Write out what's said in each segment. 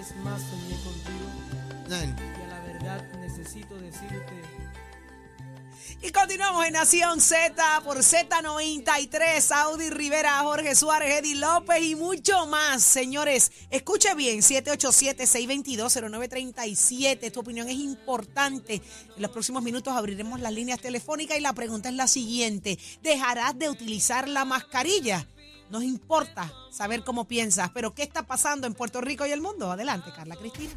vez más soñé contigo y a la verdad necesito decirte. Y continuamos en Nación Z por Z93, Audi Rivera, Jorge Suárez, Eddie López y mucho más. Señores, escuche bien, 787-622-0937. Tu opinión es importante. En los próximos minutos abriremos las líneas telefónicas y la pregunta es la siguiente. ¿Dejarás de utilizar la mascarilla? Nos importa saber cómo piensas, pero ¿qué está pasando en Puerto Rico y el mundo? Adelante, Carla Cristina.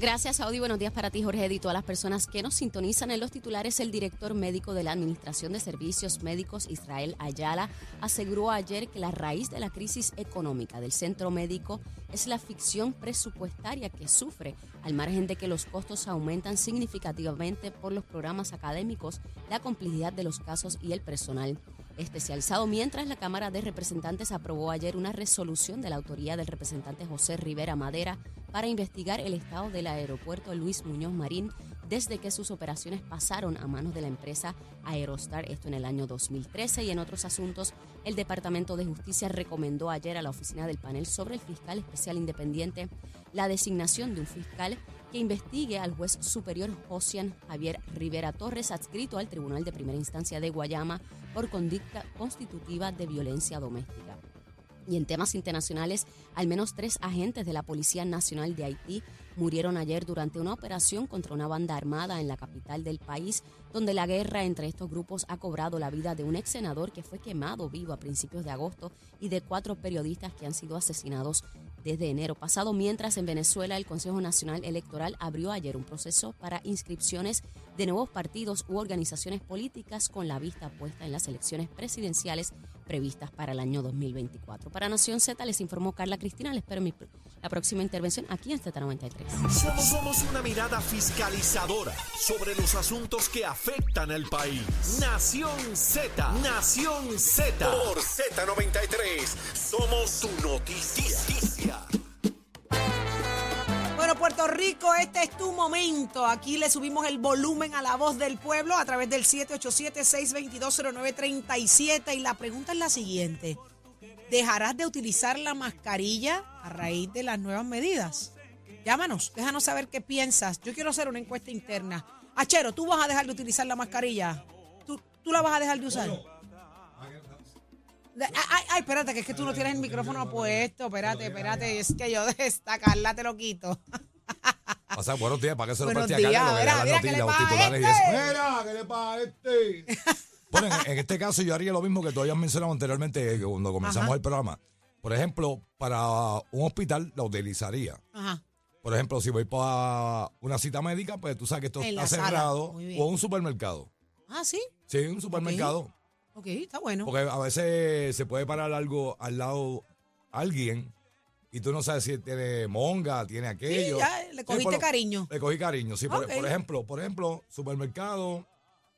Gracias, Audi. Buenos días para ti, Jorge, y todas las personas que nos sintonizan en los titulares. El director médico de la Administración de Servicios Médicos, Israel Ayala, aseguró ayer que la raíz de la crisis económica del centro médico es la ficción presupuestaria que sufre, al margen de que los costos aumentan significativamente por los programas académicos, la complejidad de los casos y el personal especializado, mientras la Cámara de Representantes aprobó ayer una resolución de la autoría del representante José Rivera Madera para investigar el estado del aeropuerto Luis Muñoz Marín desde que sus operaciones pasaron a manos de la empresa Aerostar, esto en el año 2013. Y en otros asuntos, el Departamento de Justicia recomendó ayer a la oficina del panel sobre el fiscal especial independiente la designación de un fiscal que investigue al juez superior Josian Javier Rivera Torres, adscrito al Tribunal de Primera Instancia de Guayama por conducta constitutiva de violencia doméstica. Y en temas internacionales, al menos tres agentes de la Policía Nacional de Haití murieron ayer durante una operación contra una banda armada en la capital del país, donde la guerra entre estos grupos ha cobrado la vida de un ex senador que fue quemado vivo a principios de agosto y de cuatro periodistas que han sido asesinados desde enero pasado, mientras en Venezuela el Consejo Nacional Electoral abrió ayer un proceso para inscripciones de nuevos partidos u organizaciones políticas con la vista puesta en las elecciones presidenciales previstas para el año 2024. Para Nación Z les informó Carla Cristina, les espero mi, la próxima intervención aquí en Z93. Somos, somos una mirada fiscalizadora sobre los asuntos que afectan al país. Nación Z, Nación Z. Por Z93, somos su noticia. Puerto Rico, este es tu momento. Aquí le subimos el volumen a la voz del pueblo a través del 787-622-0937. Y la pregunta es la siguiente. ¿Dejarás de utilizar la mascarilla a raíz de las nuevas medidas? Llámanos, déjanos saber qué piensas. Yo quiero hacer una encuesta interna. Achero, ¿tú vas a dejar de utilizar la mascarilla? ¿Tú, tú la vas a dejar de usar? Ay, ay, espérate, que es que tú no tienes el micrófono puesto. Espérate, espérate. Es que yo de esta Carla te lo quito. O sea, buenos días, ¿para qué se lo Buenos preste a días, Carlos? Que mira, lea mira, las ¿qué le noticias, los titulares y eso. este? Mira, ¿qué le pasa a este? Bueno, en, en este caso yo haría lo mismo que tú habías mencionado anteriormente que cuando comenzamos Ajá. el programa. Por ejemplo, para un hospital la utilizaría. Ajá. Por ejemplo, si voy para una cita médica, pues tú sabes que esto En está sala. cerrado. O un supermercado. Ah, sí. Sí, un supermercado. Ok, está bueno. Porque a veces se puede parar algo al lado alguien y tú no sabes si tiene monga, tiene aquello. ya, le cogiste por cariño. Le cogí cariño, sí. Por, ejemplo, por ejemplo, supermercado,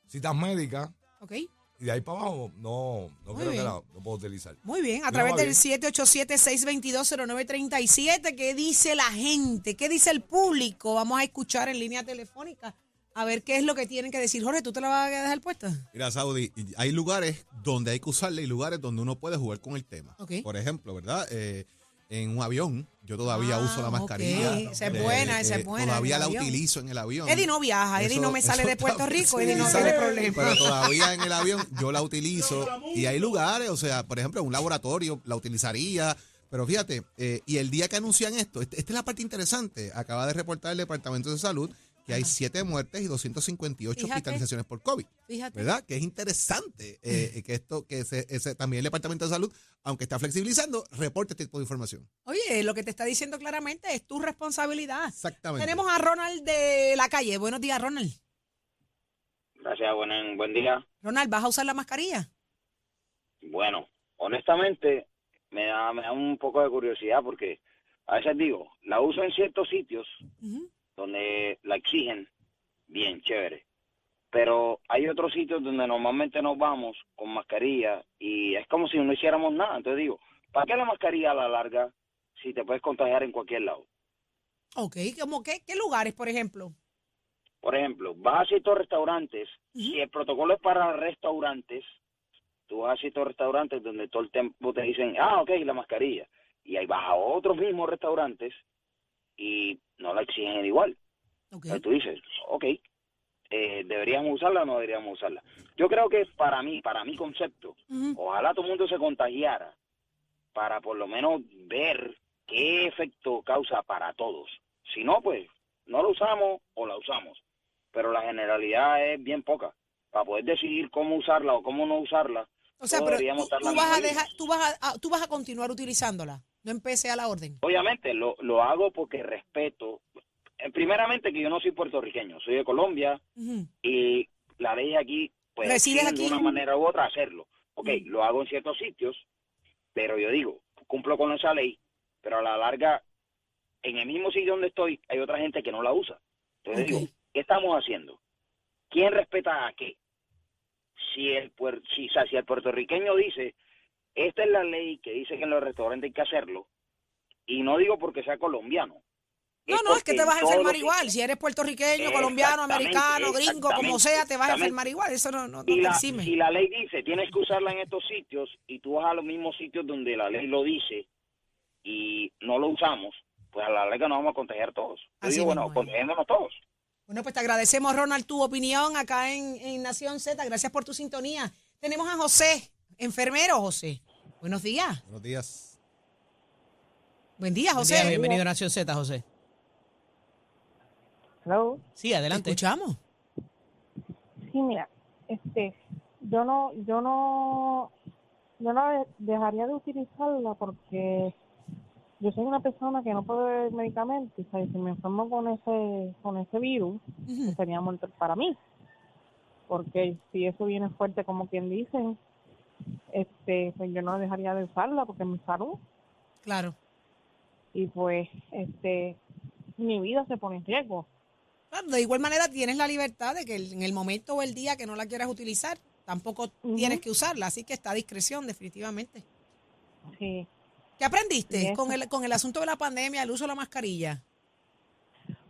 citas médicas, Ok. y de ahí para abajo no, no Muy creo bien. que la lo puedo utilizar. Muy bien, a través del bien. 787-622-0937, ¿qué dice la gente? ¿Qué dice el público? Vamos a escuchar en línea telefónica a ver qué es lo que tienen que decir. Jorge, ¿tú te la vas a dejar puesta? Mira, Saudi, hay lugares donde hay que usarla y lugares donde uno puede jugar con el tema. Ok. Por ejemplo, ¿verdad? Eh, en un avión, yo todavía Ah, uso la ok. mascarilla. Esa es Eh, buena, esa es eh, buena, Todavía la avión. utilizo en el avión. Eddie no viaja, Eddie no me sale de Puerto está- Rico, sí, Eddie no sale, tiene problema. Pero todavía en el avión yo la utilizo y hay lugares, o sea, por ejemplo, en un laboratorio la utilizaría. Pero fíjate, eh, y el día que anuncian esto, este- esta es la parte interesante, acaba de reportar el Departamento de Salud que hay siete muertes y 258 Fíjate. hospitalizaciones por COVID. Fíjate. ¿Verdad? Que es interesante eh, que esto, que ese, ese- también el Departamento de Salud, aunque está flexibilizando, reporte este tipo de información. Oye, lo que te está diciendo claramente es tu responsabilidad. Exactamente. Tenemos a Ronald de la calle. Buenos días, Ronald. Gracias, buen, buen día. Ronald, ¿vas a usar la mascarilla? Bueno, honestamente, me da, me da un poco de curiosidad porque a veces digo, la uso en ciertos sitios Ujú. Donde la exigen, bien, chévere. Pero hay otros sitios donde normalmente nos vamos con mascarilla y es como si no hiciéramos nada. Entonces digo, ¿para qué la mascarilla a la larga si te puedes contagiar en cualquier lado? Ok, ¿cómo qué, qué lugares, por ejemplo? Por ejemplo, vas a ciertos restaurantes, Ujú. si el protocolo es para restaurantes, tú vas a ciertos restaurantes donde todo el tiempo te dicen, ah, ok, la mascarilla. y ahí vas a otros mismos restaurantes y no la exigen igual. Ok. Entonces tú dices, ok, eh, ¿deberíamos usarla o no deberíamos usarla? Yo creo que para mí, para mi concepto, ojalá todo el mundo se contagiara para por lo menos ver qué efecto causa para todos. Si no, pues no la usamos o la usamos. Pero la generalidad es bien poca. Para poder decidir cómo usarla o cómo no usarla, O sea, pero deberíamos tú, tú vas a dejar, tú vas a- tú vas a continuar utilizándola. No empecé a la orden. Obviamente lo, lo hago porque respeto, eh, primeramente que yo no soy puertorriqueño, soy de Colombia y la ley aquí, pues ¿Resides exigen de una manera u otra hacerlo. Ok, lo hago en ciertos sitios, pero yo digo, cumplo con esa ley, pero a la larga, en el mismo sitio donde estoy, hay otra gente que no la usa. Entonces Ok. digo, ¿qué estamos haciendo? ¿Quién respeta a qué? Si el, puer- si, o sea, si el puertorriqueño dice, esta es la ley que dice que en los restaurantes hay que hacerlo, y no digo porque sea colombiano. No, no, es que te vas a enfermar igual. Si eres puertorriqueño, colombiano, americano, gringo, como sea, te vas a enfermar igual. Eso no, no, no y te la, exime. y la ley dice, tienes que usarla en estos sitios y tú vas a los mismos sitios donde la ley lo dice y no lo usamos, pues a la larga nos vamos a contagiar todos. Yo Así digo, bueno, contagiéndonos todos. Bueno, pues te agradecemos, Ronald, tu opinión acá en, en Nación Z. Gracias por tu sintonía. Tenemos a José, enfermero José. Buenos días. Buenos días. Buen día, Buen José. día, bienvenido a Nación Z, José. Hello. Sí, Te adelante. escuchamos. Sí, mira, este, yo no, yo no, yo no de- dejaría de utilizarla porque yo soy una persona que no puede beber medicamentos, o sea, si me enfermo con ese, con ese virus, sería muerto para mí, porque si eso viene fuerte como quien dicen, este, pues yo no dejaría de usarla porque es mi salud Claro. y pues, este, mi vida se pone en riesgo. Claro, de igual manera tienes la libertad de que en el momento o el día que no la quieras utilizar, tampoco tienes que usarla. Así que está a discreción, definitivamente. Sí. ¿Qué aprendiste con el, con el asunto de la pandemia, el uso de la mascarilla?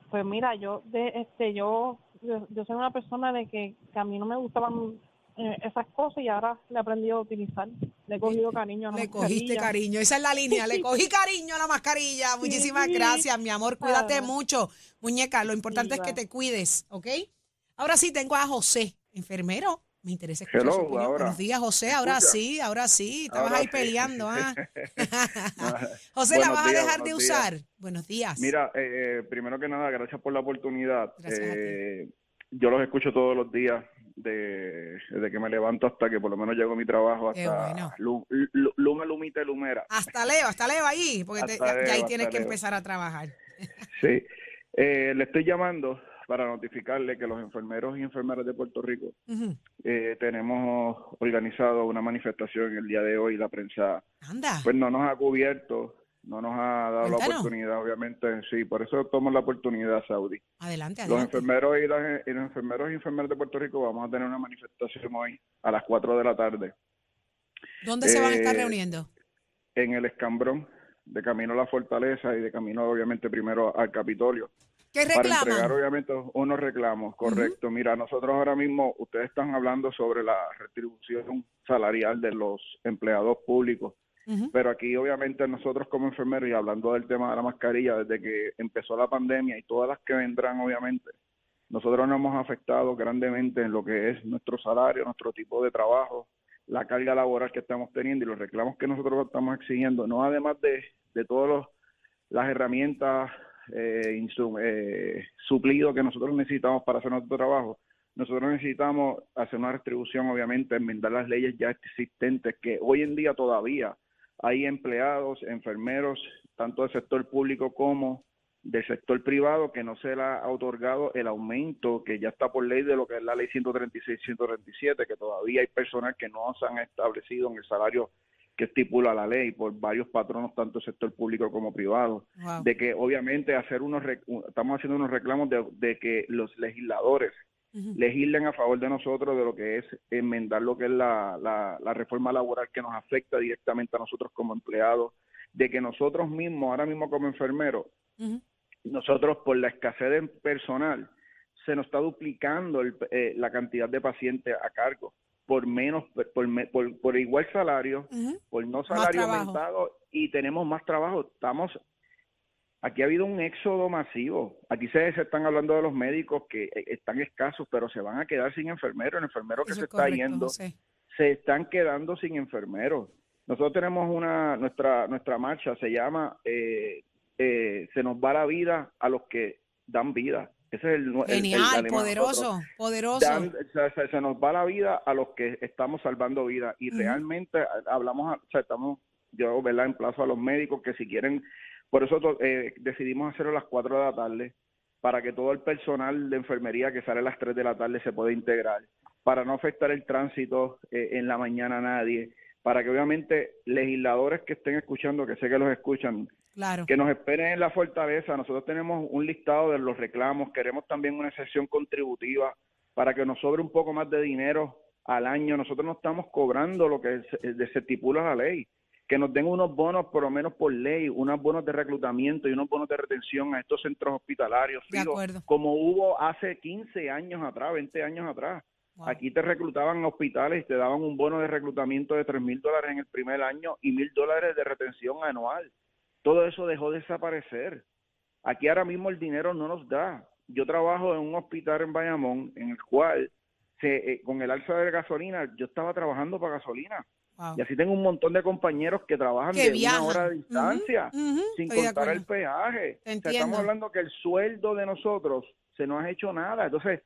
Pues mira, yo de este yo yo, yo soy una persona de que, que a mí no me gustaban eh, esas cosas y ahora le he aprendido a utilizar. Le he cogido cariño a la Le cogiste cariño, esa es la línea, le cogí cariño a la mascarilla. Muchísimas Sí. gracias, mi amor, cuídate Ah. mucho. Muñeca, lo importante es que te cuides, ¿ok? Ahora sí tengo a José, enfermero. Me interesa escuchar Hello, su ahora. Buenos días, José. Ahora escucha? sí, ahora sí. Estabas Ahora ahí sí. peleando, ¿ah? José, ¿la vas a dejar de días. usar? Buenos días. Mira, eh, eh, primero que nada, gracias por la oportunidad. Gracias a ti. Eh, yo los escucho todos los días, de, desde que me levanto hasta que por lo menos llego a mi trabajo, hasta bueno. lu- lu- Luma, Lumita, y Lumera. Hasta Leo, hasta Leo ahí, porque te- ya, ya ahí tienes que Leo. empezar a trabajar. Sí. Eh, le estoy llamando para notificarle que los enfermeros y enfermeras de Puerto Rico eh, tenemos organizado una manifestación el día de hoy. La prensa Anda. pues no nos ha cubierto, no nos ha dado la oportunidad, obviamente, sí, por eso tomo la oportunidad, Saudi. Adelante, Los adelante. enfermeros y, las- y los enfermeros y enfermeras de Puerto Rico vamos a tener una manifestación hoy a las 4 de la tarde ¿Dónde se van a estar eh, reuniendo? en el Escambrón, de camino a la Fortaleza y de camino, obviamente, primero al Capitolio. ¿Qué Para entregar, reclaman? obviamente, unos reclamos, correcto. Mira, nosotros ahora mismo, ustedes están hablando sobre la retribución salarial de los empleados públicos. Pero aquí, obviamente, nosotros como enfermeros, y hablando del tema de la mascarilla, desde que empezó la pandemia y todas las que vendrán, obviamente, nosotros nos hemos afectado grandemente en lo que es nuestro salario, nuestro tipo de trabajo, la carga laboral que estamos teniendo y los reclamos que nosotros estamos exigiendo, no además de, de todas las herramientas, eh, eh, que nosotros necesitamos para hacer nuestro trabajo, nosotros necesitamos hacer una restribución, obviamente, enmendar las leyes ya existentes, que hoy en día todavía hay empleados, enfermeros, tanto del sector público como del sector privado, que no se le ha otorgado el aumento que ya está por ley de lo que es la ley 136-137, que todavía hay personal que no se han establecido en el salario que estipula la ley por varios patronos, tanto del sector público como privado Wow. de que obviamente hacer unos estamos haciendo unos reclamos de, de que los legisladores Ujú. legislen a favor de nosotros de lo que es enmendar lo que es la, la, la reforma laboral que nos afecta directamente a nosotros como empleados, de que nosotros mismos, ahora mismo como enfermeros, nosotros por la escasez de personal, se nos está duplicando el- eh, la cantidad de pacientes a cargo. por menos, por, por, por igual salario, por no salario aumentado y tenemos más trabajo. Estamos, aquí ha habido un éxodo masivo. Aquí se, se están hablando de los médicos que eh, están escasos, pero se van a quedar sin enfermeros. El enfermero que Eso se es está correcto, yendo José. se están quedando sin enfermeros. Nosotros tenemos una, nuestra, nuestra marcha se llama eh, eh, Se nos va la vida a los que dan vida. Ese es el, el- el Genial, poderoso, poderoso. Dan- se, nos va la vida a los que estamos salvando vida y realmente a- hablamos, o sea, estamos, yo, ¿verdad? Emplazo a los médicos que si quieren, por eso eh, decidimos hacerlo a las 4 de la tarde para que todo el personal de enfermería que sale a las 3 de la tarde se pueda integrar, para no afectar el tránsito eh, en la mañana a nadie, para que obviamente legisladores que estén escuchando, que sé que los escuchan, Claro. que nos esperen en la fortaleza. Nosotros tenemos un listado de los reclamos, queremos también una sesión contributiva para que nos sobre un poco más de dinero al año. Nosotros no estamos cobrando lo que se, se estipula la ley. Que nos den unos bonos, por lo menos por ley, unos bonos de reclutamiento y unos bonos de retención a estos centros hospitalarios, acuerdo. como hubo hace 15 años atrás, 20 años atrás. Wow. Aquí te reclutaban a hospitales y te daban un bono de reclutamiento de 3 mil dólares en el primer año y mil dólares de retención anual. Todo eso dejó de desaparecer. Aquí ahora mismo el dinero no nos da. Yo trabajo en un hospital en Bayamón en el cual se, eh, con el alza de gasolina yo estaba trabajando para gasolina. Wow. Y así tengo un montón de compañeros que trabajan Que de viajan. una hora de distancia sin estoy contar el peaje. O sea, estamos hablando que el sueldo de nosotros se nos ha hecho nada. Entonces,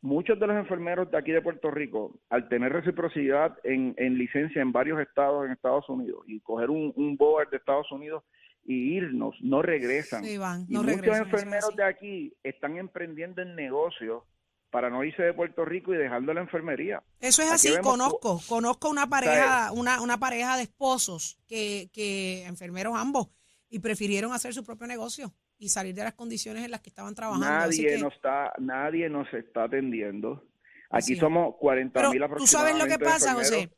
muchos de los enfermeros de aquí de Puerto Rico, al tener reciprocidad en, en licencia en varios estados en Estados Unidos y coger un, un board de Estados Unidos y irnos, no regresan. Sí, van, y no muchos regresan, enfermeros de aquí están emprendiendo en negocios para no irse de Puerto Rico y dejando la enfermería. Eso es Aquí así, vemos conozco, conozco una pareja, una, una pareja de esposos que, que enfermeros ambos y prefirieron hacer su propio negocio y salir de las condiciones en las que estaban trabajando. Nadie que- nos está, nadie nos está atendiendo. Aquí somos 40 Pero mil tú sabes lo que aproximadamente pasa. José,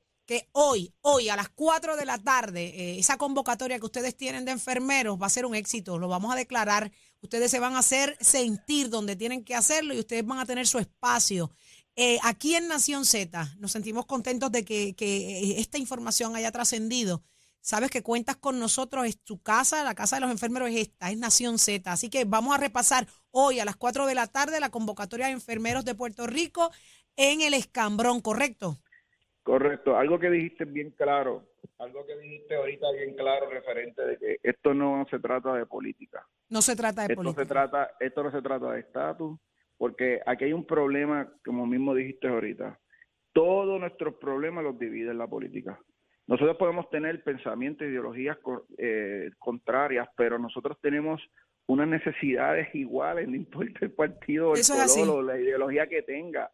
hoy, hoy a las 4 de la tarde, eh, esa convocatoria que ustedes tienen de enfermeros va a ser un éxito, lo vamos a declarar, ustedes se van a hacer sentir donde tienen que hacerlo y ustedes van a tener su espacio. Eh, aquí en Nación Z nos sentimos contentos de que, que, eh, esta información haya trascendido. Sabes que cuentas con nosotros, es tu casa, la casa de los enfermeros es esta, es Nación Z. Así que vamos a repasar hoy a las 4 de la tarde la convocatoria de enfermeros de Puerto Rico en el escambrón, ¿correcto? Correcto, algo que dijiste bien claro, algo que dijiste ahorita bien claro referente de que esto no se trata de política. No se trata de Esto política. se trata, esto no se trata de estatus, porque aquí hay un problema, como mismo dijiste ahorita. Todos nuestros problemas los divide la política. Nosotros podemos tener pensamientos, ideologías eh, contrarias, pero nosotros tenemos unas necesidades iguales, no importa el partido, el Eso color o la ideología que tenga.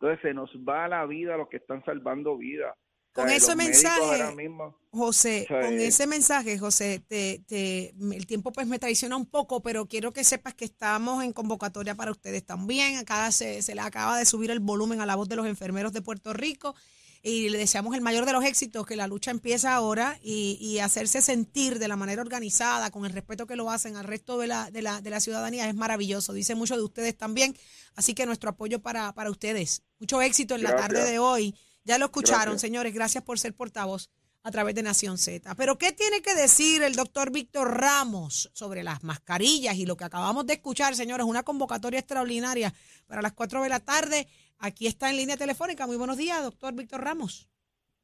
Entonces se nos va la vida a los que están salvando vidas. O sea, Con ese los médicos mensaje, mismo- José, O sea, con eh, ese mensaje, José, te, te, el tiempo pues me traiciona un poco, pero quiero que sepas que estamos en convocatoria para ustedes también. Acá se, se le acaba de subir el volumen a la voz de los enfermeros de Puerto Rico y le deseamos el mayor de los éxitos, que la lucha empieza ahora y, y hacerse sentir de la manera organizada, con el respeto que lo hacen al resto de la, de la, de la ciudadanía, es maravilloso. Dice mucho de ustedes también, así que nuestro apoyo para, para ustedes. Mucho éxito en la tarde de hoy. Ya lo escucharon, Gracias. señores. Gracias por ser portavoz a través de Nación Z. Pero, ¿qué tiene que decir el doctor Víctor Ramos sobre las mascarillas y lo que acabamos de escuchar, señores? Una convocatoria extraordinaria para las 4 de la tarde. Aquí está en línea telefónica. Muy buenos días, doctor Víctor Ramos.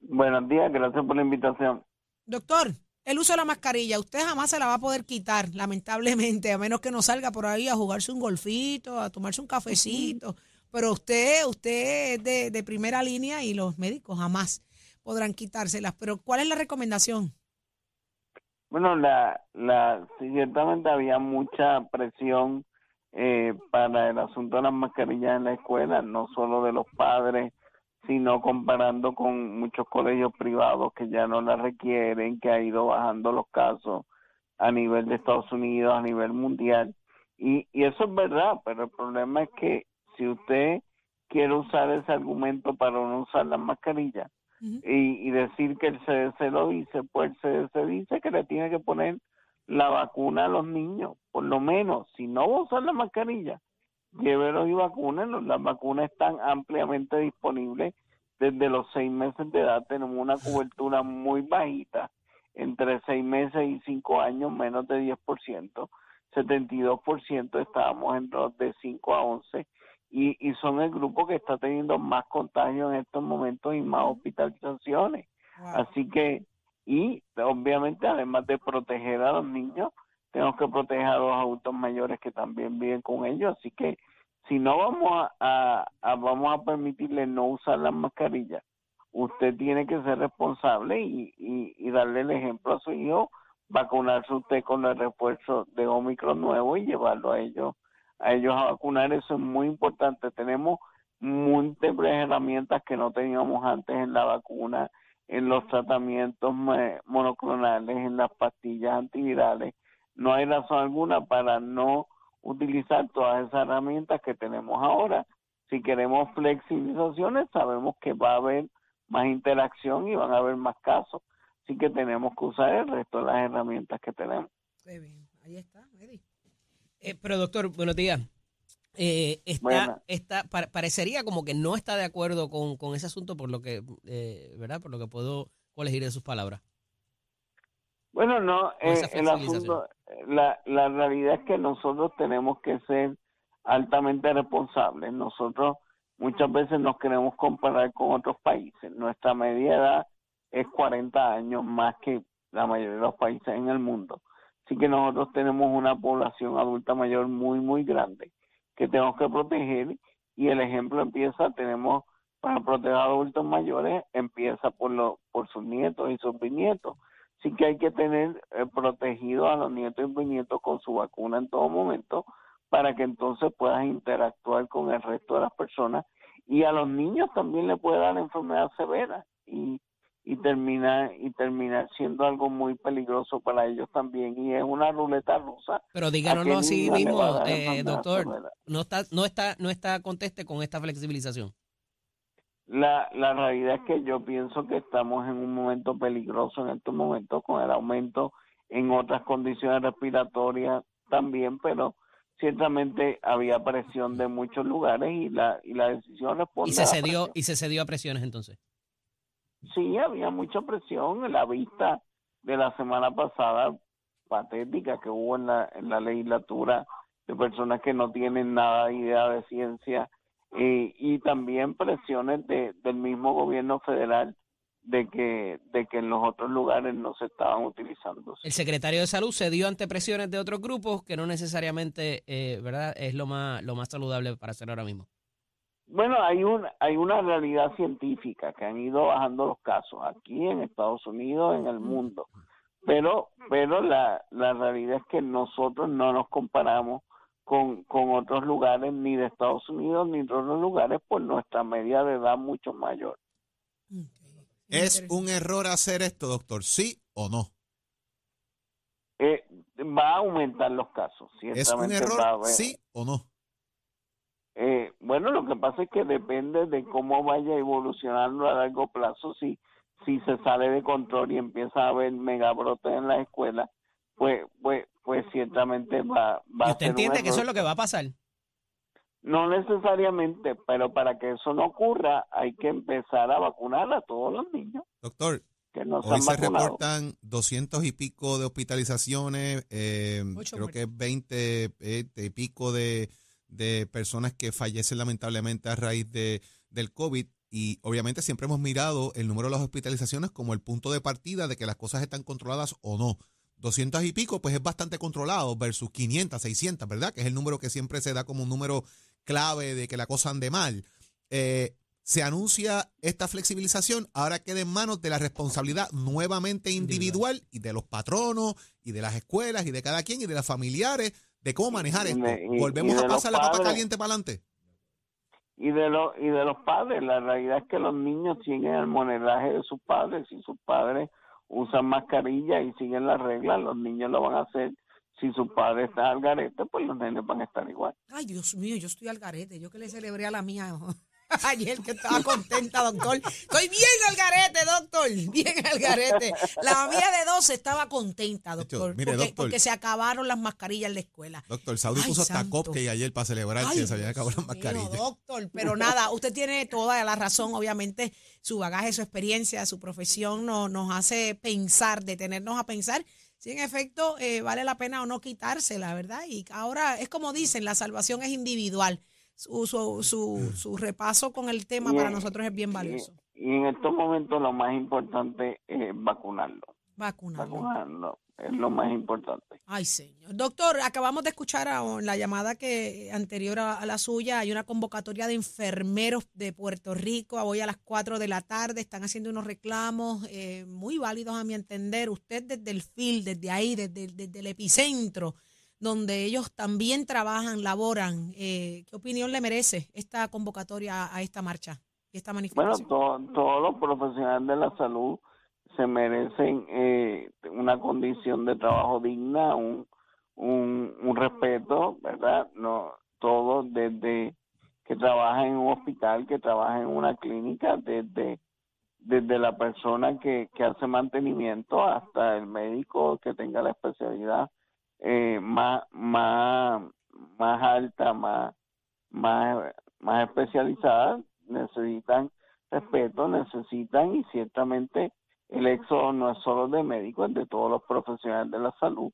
Buenos días, gracias por la invitación. Doctor, el uso de la mascarilla, usted jamás se la va a poder quitar, lamentablemente, a menos que no salga por ahí a jugarse un golfito, a tomarse un cafecito. Pero usted, usted es de, de primera línea y los médicos jamás podrán quitárselas. Pero, ¿cuál es la recomendación? Bueno, la, la, ciertamente había mucha presión eh, para el asunto de las mascarillas en la escuela, no solo de los padres, sino comparando con muchos colegios privados que ya no la requieren, que ha ido bajando los casos a nivel de Estados Unidos, a nivel mundial. Y, y eso es verdad, pero el problema es que si usted quiere usar ese argumento para no usar las mascarillas, y, y decir que el CDC lo dice, pues el CDC dice que le tiene que poner la vacuna a los niños, por lo menos, si no a usar la mascarilla, llévelos y vacúnenlos, las vacunas están ampliamente disponibles desde los seis meses de edad. Tenemos una cobertura muy bajita, entre seis meses y cinco años, menos de 10%, 72% estábamos en los de 5 a 11 y, y son el grupo que está teniendo más contagios en estos momentos y más hospitalizaciones. Así que, y obviamente además de proteger a los niños, tenemos que proteger a los adultos mayores que también viven con ellos. Así que si no vamos a, vamos a permitirle no usar las mascarillas, usted tiene que ser responsable y, y, darle el ejemplo a su hijo, vacunarse usted con el refuerzo de Omicron nuevo y llevarlo a ellos a ellos a vacunar. Eso es muy importante. Tenemos múltiples herramientas que no teníamos antes en la vacuna, en los tratamientos monoclonales, en las pastillas antivirales. No hay razón alguna para no utilizar todas esas herramientas que tenemos ahora. Si queremos flexibilizaciones, sabemos que va a haber más interacción y van a haber más casos. Así que tenemos que usar el resto de las herramientas que tenemos. Ahí está, Eddie. Eh, pero doctor, buenos días. Eh, está, está, parecería como que no está de acuerdo con, con ese asunto por lo que, eh, ¿verdad? Por lo que puedo elegir de sus palabras. Bueno, no, eh, el asunto, la, la realidad es que nosotros tenemos que ser altamente responsables. Nosotros muchas veces nos queremos comparar con otros países. Nuestra media edad es 40 años más que la mayoría de los países en el mundo. Así que nosotros tenemos una población adulta mayor muy, muy grande que tenemos que proteger y el ejemplo empieza, tenemos para proteger a adultos mayores, empieza por, lo, por sus nietos y sus bisnietos. Sí que hay que tener eh, protegido a los nietos y bisnietos con su vacuna en todo momento para que entonces puedas interactuar con el resto de las personas y a los niños también le puede dar enfermedad severa y y terminar y terminar siendo algo muy peligroso para ellos también y es una ruleta rusa. Pero díganoslo así mismo, eh, doctor, no está no está no está conteste con esta flexibilización. La, la realidad es que yo pienso que estamos en un momento peligroso en estos momentos con el aumento en otras condiciones respiratorias también, pero ciertamente había presión de muchos lugares y la y la decisión responde y se cedió y se cedió a presiones entonces. Sí, había mucha presión en la vista de la semana pasada patética que hubo en la en la legislatura de personas que no tienen nada de idea de ciencia y también presiones de, del mismo gobierno federal de que de que en los otros lugares no se estaban utilizando. El secretario de Salud se dio ante presiones de otros grupos que no necesariamente, eh, ¿verdad? Es lo más lo más saludable para hacer ahora mismo. Bueno, hay un hay una realidad científica que han ido bajando los casos aquí en Estados Unidos, en el mundo. Pero pero la la realidad es que nosotros no nos comparamos con, con otros lugares, ni de Estados Unidos, ni de otros lugares, por nuestra media de edad mucho mayor. ¿Es un error hacer esto, doctor? ¿Sí o no? Eh, va a aumentar los casos. ¿Es un error? ¿Sí o no? Eh, bueno, lo que pasa es que depende de cómo vaya evolucionando a largo plazo. Si, si se sale de control y empieza a haber megabrotes en la escuela, pues, pues, pues ciertamente va, va ¿Y usted entiende que eso es lo que va a pasar? No necesariamente, pero para que eso no ocurra hay que empezar a vacunar a todos los niños. Doctor, que no hoy se reportan doscientos y pico de hospitalizaciones, eh, creo que 20, y pico de, de, personas que fallecen lamentablemente a raíz de, del COVID. Y obviamente siempre hemos mirado el número de las hospitalizaciones como el punto de partida de que las cosas están controladas o no. 200 y pico, pues es bastante controlado versus 500, 600, ¿verdad? Que es el número que siempre se da como un número clave de que la cosa ande mal. Eh, se anuncia esta flexibilización, ahora queda en manos de la responsabilidad nuevamente individual y de los patronos y de las escuelas y de cada quien y de las familiares de cómo manejar esto. ¿Volvemos a pasar la papa caliente para adelante? Y de, los y de los padres, la realidad es que los niños siguen el monetaje de sus padres y sus padres usan mascarilla y siguen las reglas, los niños lo van a hacer. Si su padre está al garete, pues los nenes van a estar igual. Ay, Dios mío, yo estoy al garete. Yo que le celebré a la mía ayer que estaba contenta, doctor. Estoy bien al garete, doctor. Bien al garete. La mía de 12 estaba contenta, doctor. porque, se acabaron las mascarillas en la escuela. Doctor, Saudi puso hasta copcake ayer para celebrar que se habían acabado las mascarillas. doctor, pero nada, usted tiene toda la razón. Obviamente, su bagaje, su experiencia, su profesión nos, nos hace pensar, detenernos a pensar si en efecto eh, vale la pena o no quitársela, ¿verdad? Y ahora es como dicen, la salvación es individual su, su, su, repaso con el tema para nosotros es bien valioso. Y, en estos momentos lo más importante es vacunarlo. Vacunarlo. Vacunarlo es lo más importante. Ay, señor. Doctor, acabamos de escuchar en la llamada que anterior a, la suya, hay una convocatoria de enfermeros de Puerto Rico, hoy a las 4 de la tarde, están haciendo unos reclamos eh, muy válidos a mi entender. Usted desde el FIL, desde ahí, desde, desde el epicentro, donde ellos también trabajan, laboran. Eh, ¿Qué opinión le merece esta convocatoria a esta marcha y esta manifestación? Bueno, todos los profesionales de la salud se merecen eh, una condición de trabajo digna, un, un, respeto, ¿verdad? No, todos desde que trabaja en un hospital, que trabaja en una clínica, desde desde la persona que, que hace mantenimiento hasta el médico que tenga la especialidad eh, más, más, más alta, más, más, más especializada, necesitan respeto, necesitan y ciertamente el éxodo no es solo de médicos, es de todos los profesionales de la salud.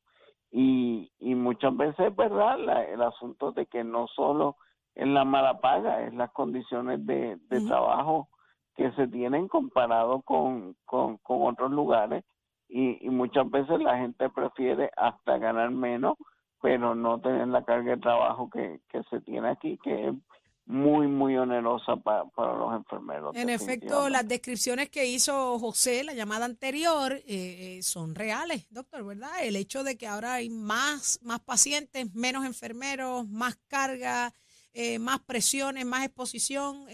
Y, y muchas veces es verdad el asunto de que no solo es la mala paga, es las condiciones de, de trabajo que se tienen comparado con, con, con otros lugares y, muchas veces la gente prefiere hasta ganar menos, pero no tener la carga de trabajo que, se tiene aquí, que es muy, muy onerosa para, para los enfermeros. En efecto, las descripciones que hizo José, la llamada anterior, eh, eh, son reales, doctor, ¿verdad? El hecho de que ahora hay más, más pacientes, menos enfermeros, más carga, eh, más presiones, más exposición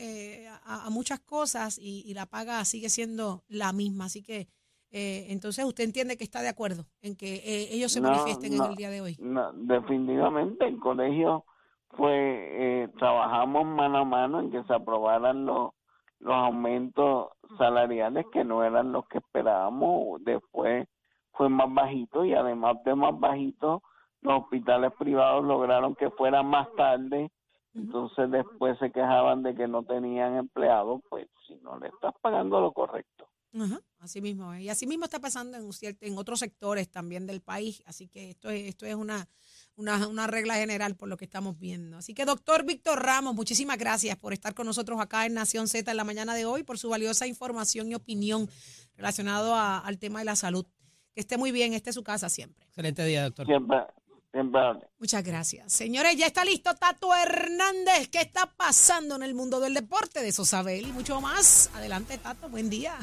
a, muchas cosas y, y, la paga sigue siendo la misma. Así que eh, entonces, ¿usted entiende que está de acuerdo en que eh, ellos se manifiesten en el día de hoy? No, definitivamente el colegio fue, eh, trabajamos mano a mano en que se aprobaran los, los aumentos salariales que no eran los que esperábamos. Después fue más bajito y además de más bajito, los hospitales privados lograron que fuera más tarde. Entonces después se quejaban de que no tenían empleados, pues si no le estás pagando lo correcto así mismo. Y así mismo está pasando en, en otros sectores también del país. Así que esto es, esto es una, una, regla general por lo que estamos viendo. Así que, doctor Víctor Ramos, muchísimas gracias por estar con nosotros acá en Nación Z en la mañana de hoy, por su valiosa información y opinión relacionado al tema de la salud. Que esté muy bien, este es su casa siempre. Excelente día, doctor. Siempre. Siempre. Muchas gracias. Señores, ya está listo Tato Hernández. ¿Qué está pasando en el mundo del deporte? De eso sabe él y mucho más. Adelante, Tato. Buen día.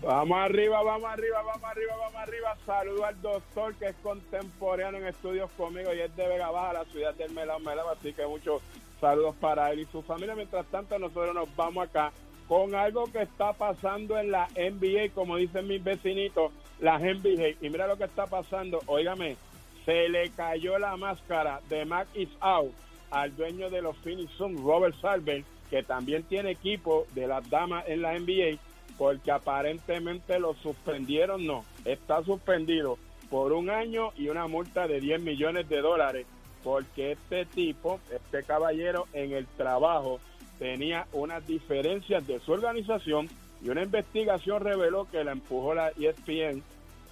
Vamos arriba, vamos arriba, vamos arriba, vamos arriba. Saludo al doctor que es contemporáneo en estudios conmigo y es de Vega Baja, la ciudad del Melao Melao. Así que muchos saludos para él y su familia. Mientras tanto, nosotros nos vamos acá con algo que está pasando en la NBA, como dicen mis vecinitos, la NBA. Y mira lo que está pasando, óigame, se le cayó la máscara de Mac is out al dueño de los Phoenix Suns, Robert Sarver, que también tiene equipo de las damas en la NBA porque aparentemente lo suspendieron, no, está suspendido por un año y una multa de 10 millones de dólares, porque este tipo, este caballero en el trabajo tenía unas diferencias de su organización y una investigación reveló que la empujó la ESPN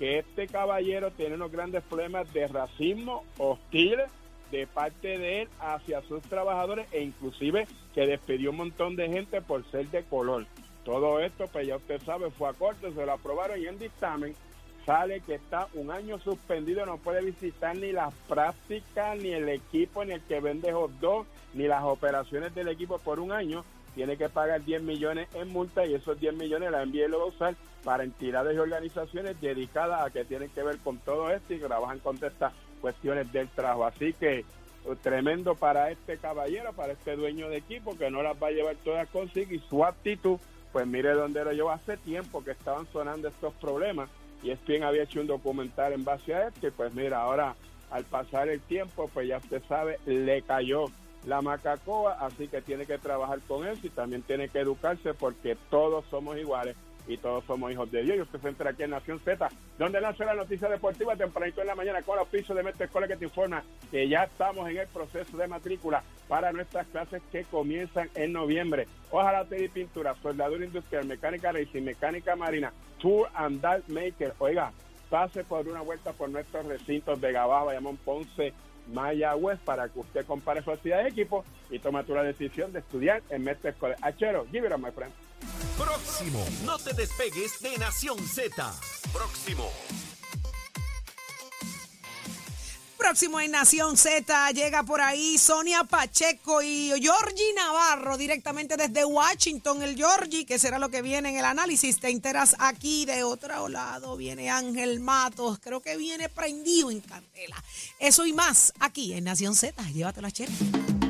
que este caballero tiene unos grandes problemas de racismo hostil de parte de él hacia sus trabajadores e inclusive que despidió un montón de gente por ser de color. Todo esto, pues ya usted sabe, fue a corte, se lo aprobaron y en dictamen sale que está un año suspendido, no puede visitar ni las prácticas, ni el equipo, ni el que vende hot dog, ni las operaciones del equipo por un año. Tiene que pagar 10 millones en multa y esos 10 millones la envía lo va a usar para entidades y organizaciones dedicadas a que tienen que ver con todo esto y trabajan con estas cuestiones del trabajo. Así que uh, tremendo para este caballero, para este dueño de equipo que no las va a llevar todas consigo y su actitud pues mire dónde lo llevo hace tiempo que estaban sonando estos problemas y ESPN había hecho un documental en base a esto y pues mira, ahora al pasar el tiempo, pues ya usted sabe, le cayó la macacoa, así que tiene que trabajar con eso y también tiene que educarse porque todos somos iguales y todos somos hijos de Dios. Y usted se entra aquí en Nación Z, donde lanza la noticia deportiva tempranito en la mañana con los pisos de Mestre Escuela que te informa que ya estamos en el proceso de matrícula para nuestras clases que comienzan en noviembre. Ojalá te di pintura, soldadura industrial, mecánica racing, mecánica marina, tour and dark maker. Oiga, pase por una vuelta por nuestros recintos de Gabá, Bayamón, Ponce, Mayagüez para que usted compare su actividad de equipo y tome la decisión de estudiar en Mestre Escuela. Achero, give it up, my friend. Próximo, no te despegues de Nación Z. Próximo. Próximo en Nación Z llega por ahí Sonia Pacheco y Georgie Navarro directamente desde Washington. El Georgie, que será lo que viene en el análisis. Te enteras aquí de otro lado. Viene Ángel Matos. Creo que viene prendido en candela. Eso y más aquí en Nación Z. Llévatelo a Cherry.